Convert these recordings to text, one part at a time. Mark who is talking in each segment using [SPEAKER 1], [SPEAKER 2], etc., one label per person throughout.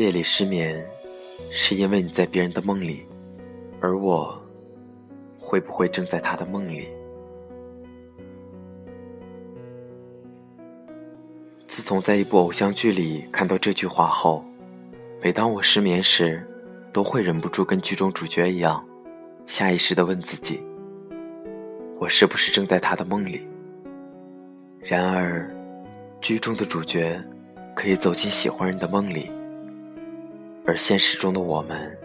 [SPEAKER 1] 夜里失眠，是因为你在别人的梦里，而我，会不会正在他的梦里？自从在一部偶像剧里看到这句话后，每当我失眠时，都会忍不住跟剧中主角一样，下意识的问自己：我是不是正在他的梦里？然而，剧中的主角可以走进喜欢人的梦里，而现实中的我们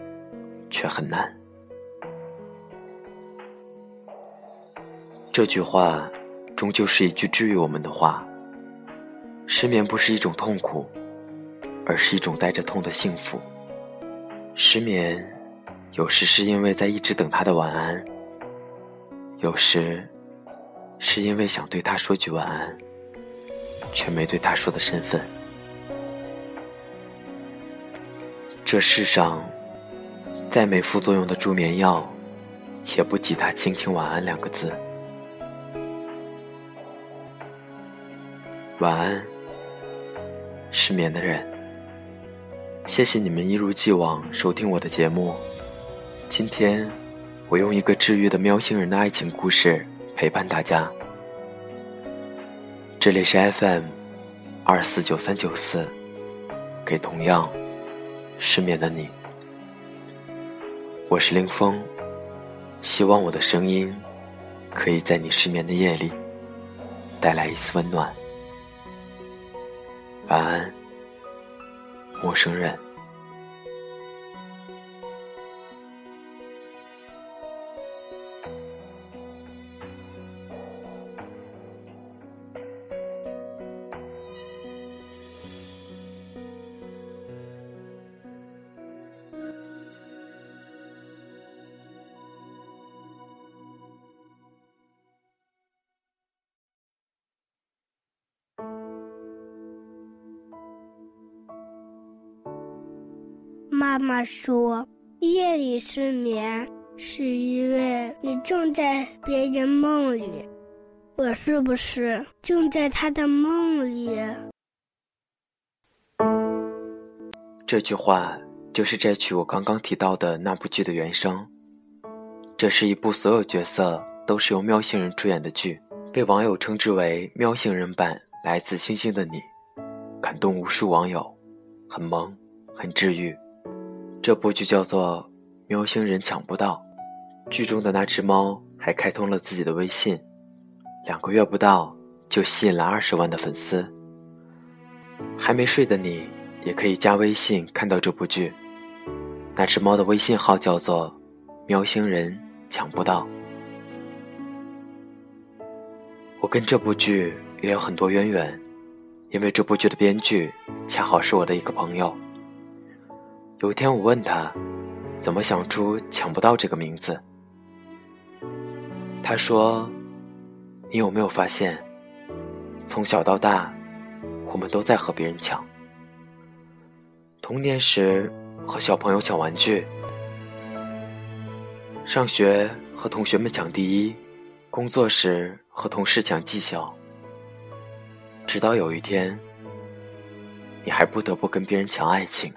[SPEAKER 1] 却很难。这句话终究是一句治愈我们的话。失眠不是一种痛苦，而是一种带着痛的幸福。失眠，有时是因为在一直等他的晚安，有时是因为想对他说句晚安，却没对他说的身份。这世上，再没副作用的助眠药，也不及他轻轻晚安两个字。晚安。失眠的人，谢谢你们一如既往收听我的节目。今天，我用一个治愈的喵星人的爱情故事陪伴大家。这里是 FM 二四九三九四，给同样失眠的你。我是林峰，希望我的声音可以在你失眠的夜里带来一丝温暖。晚安，陌生人。
[SPEAKER 2] 妈妈说：“夜里失眠是因为你正在别人梦里，我是不是正在他的梦里？”
[SPEAKER 1] 这句话就是摘取我刚刚提到的那部剧的原声。这是一部所有角色都是由喵星人出演的剧，被网友称之为“喵星人版来自星星的你”，感动无数网友，很萌，很治愈。这部剧叫做《喵星人抢不到》，剧中的那只猫还开通了自己的微信，两个月不到就吸引了二十万的粉丝。还没睡的你也可以加微信看到这部剧，那只猫的微信号叫做“喵星人抢不到”。我跟这部剧也有很多渊源，因为这部剧的编剧恰好是我的一个朋友。有一天，我问他，怎么想出“抢不到”这个名字？他说：“你有没有发现，从小到大，我们都在和别人抢。童年时和小朋友抢玩具，上学和同学们抢第一，工作时和同事抢绩效，直到有一天，你还不得不跟别人抢爱情。”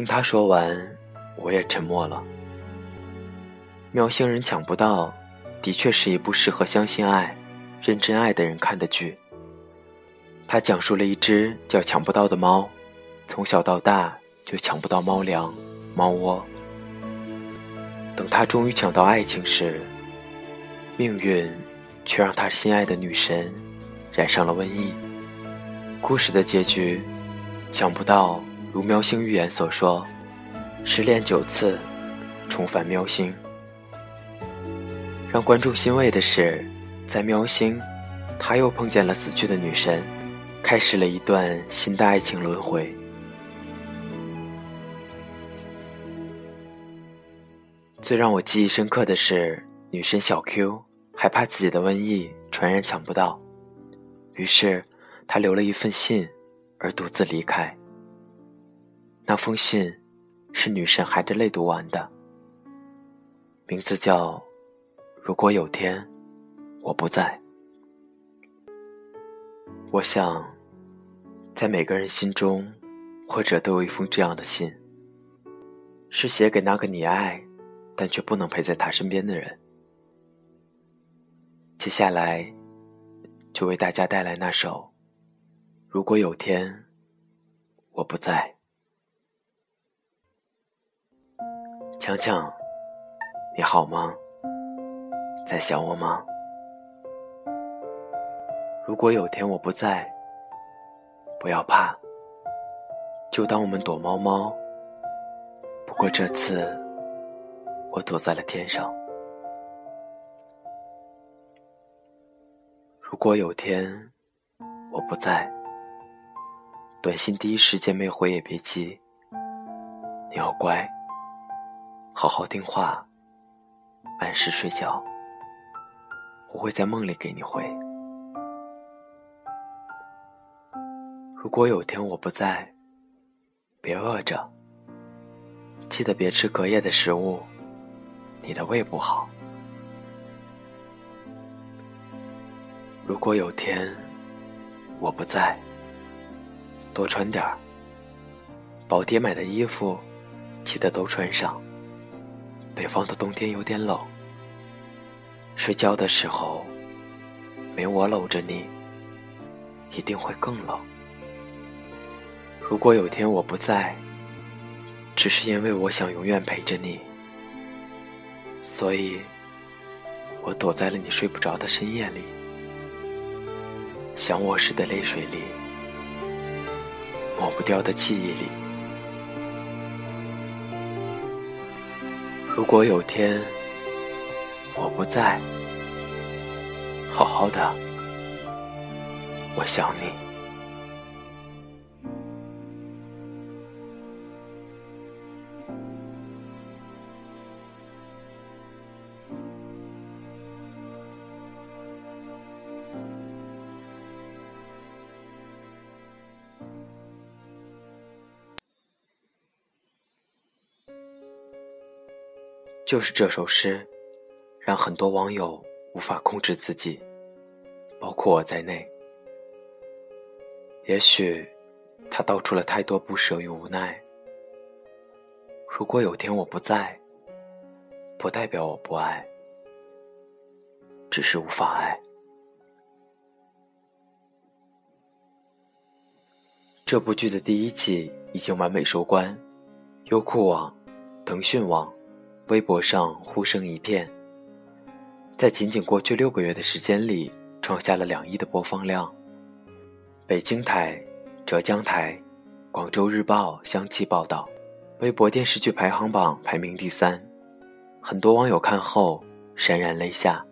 [SPEAKER 1] 听他说完，我也沉默了。喵星人抢不到，的确是一部适合相信爱、认真爱的人看的剧。它讲述了一只叫抢不到的猫，从小到大就抢不到猫粮、猫窝。等他终于抢到爱情时，命运却让他心爱的女神染上了瘟疫。故事的结局，抢不到。如喵星预言所说，失恋九次，重返喵星。让观众欣慰的是，在喵星，他又碰见了死去的女神，开始了一段新的爱情轮回。最让我记忆深刻的是，女神小 Q 害怕自己的瘟疫传染抢不到，于是她留了一份信，而独自离开。那封信是女神含着泪读完的，名字叫“如果有天我不在”。我想，在每个人心中，或者都有一封这样的信，是写给那个你爱，但却不能陪在他身边的人。接下来，就为大家带来那首《如果有天我不在》。强强，你好吗？在想我吗？如果有天我不在，不要怕，就当我们躲猫猫。不过这次，我躲在了天上。如果有天我不在，短信第一时间没回也别急，你要乖，好好听话，按时睡觉。我会在梦里给你回。如果有天我不在，别饿着，记得别吃隔夜的食物，你的胃不好。如果有天我不在，多穿点儿。宝爹买的衣服，记得都穿上。北方的冬天有点冷。睡觉的时候，没我搂着你，一定会更冷。如果有天我不在，只是因为我想永远陪着你，所以我躲在了你睡不着的深夜里，想我时的泪水里，抹不掉的记忆里。如果有天。我不在，好好的，我想你。就是这首诗。让很多网友无法控制自己，包括我在内。也许他道出了太多不舍与无奈。如果有天我不在，不代表我不爱，只是无法爱。这部剧的第一季已经完美收官，优酷网、腾讯网、微博上呼声一片。在仅仅过去六个月的时间里，创下了两亿的播放量。北京台、浙江台、广州日报相继报道，微博电视剧排行榜排名第三。很多网友看后潸然泪下。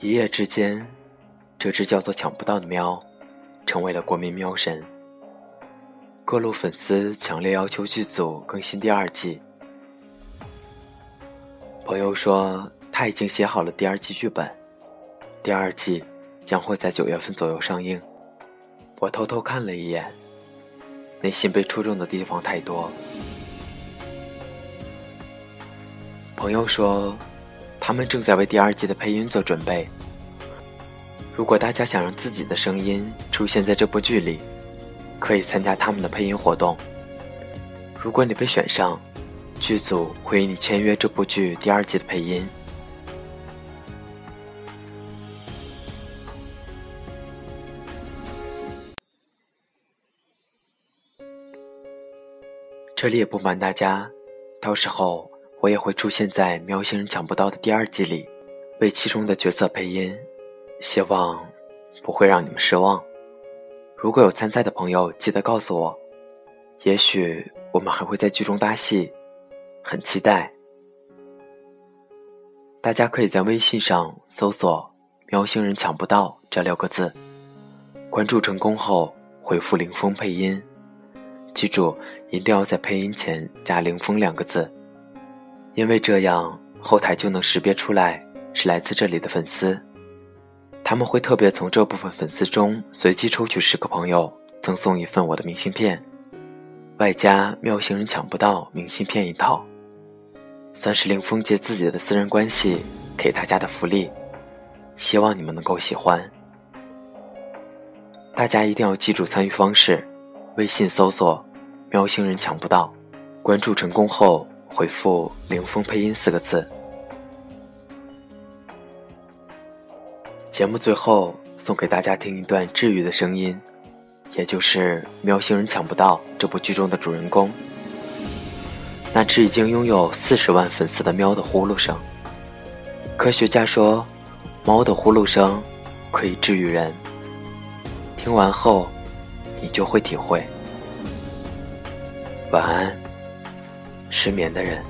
[SPEAKER 1] 一夜之间，这只叫做“抢不到”的喵，成为了国民喵神。各路粉丝强烈要求剧组更新第二季。朋友说他已经写好了第二季剧本，第二季将会在九月份左右上映。我偷偷看了一眼，内心被戳中的地方太多。朋友说，他们正在为第二季的配音做准备。如果大家想让自己的声音出现在这部剧里，可以参加他们的配音活动。如果你被选上。剧组会与你签约这部剧第二季的配音。这里也不瞒大家，到时候我也会出现在《喵星人抢不到》的第二季里，为其中的角色配音，希望不会让你们失望。如果有参赛的朋友，记得告诉我，也许我们还会在剧中搭戏。很期待，大家可以在微信上搜索“喵星人抢不到”这六个字，关注成功后回复“林峰配音”，记住一定要在配音前加“林峰”两个字，因为这样后台就能识别出来是来自这里的粉丝，他们会特别从这部分粉丝中随机抽取十个朋友，赠送一份我的明信片，外加“喵星人抢不到”明信片一套。算是林峰借自己的私人关系给大家的福利，希望你们能够喜欢。大家一定要记住参与方式：微信搜索“喵星人抢不到”，关注成功后回复“凌峰配音”四个字。节目最后送给大家听一段治愈的声音，也就是《喵星人抢不到》这部剧中的主人公，那只已经拥有四十万粉丝的喵的呼噜声。科学家说，猫的呼噜声可以治愈人。听完后，你就会体会。晚安，失眠的人。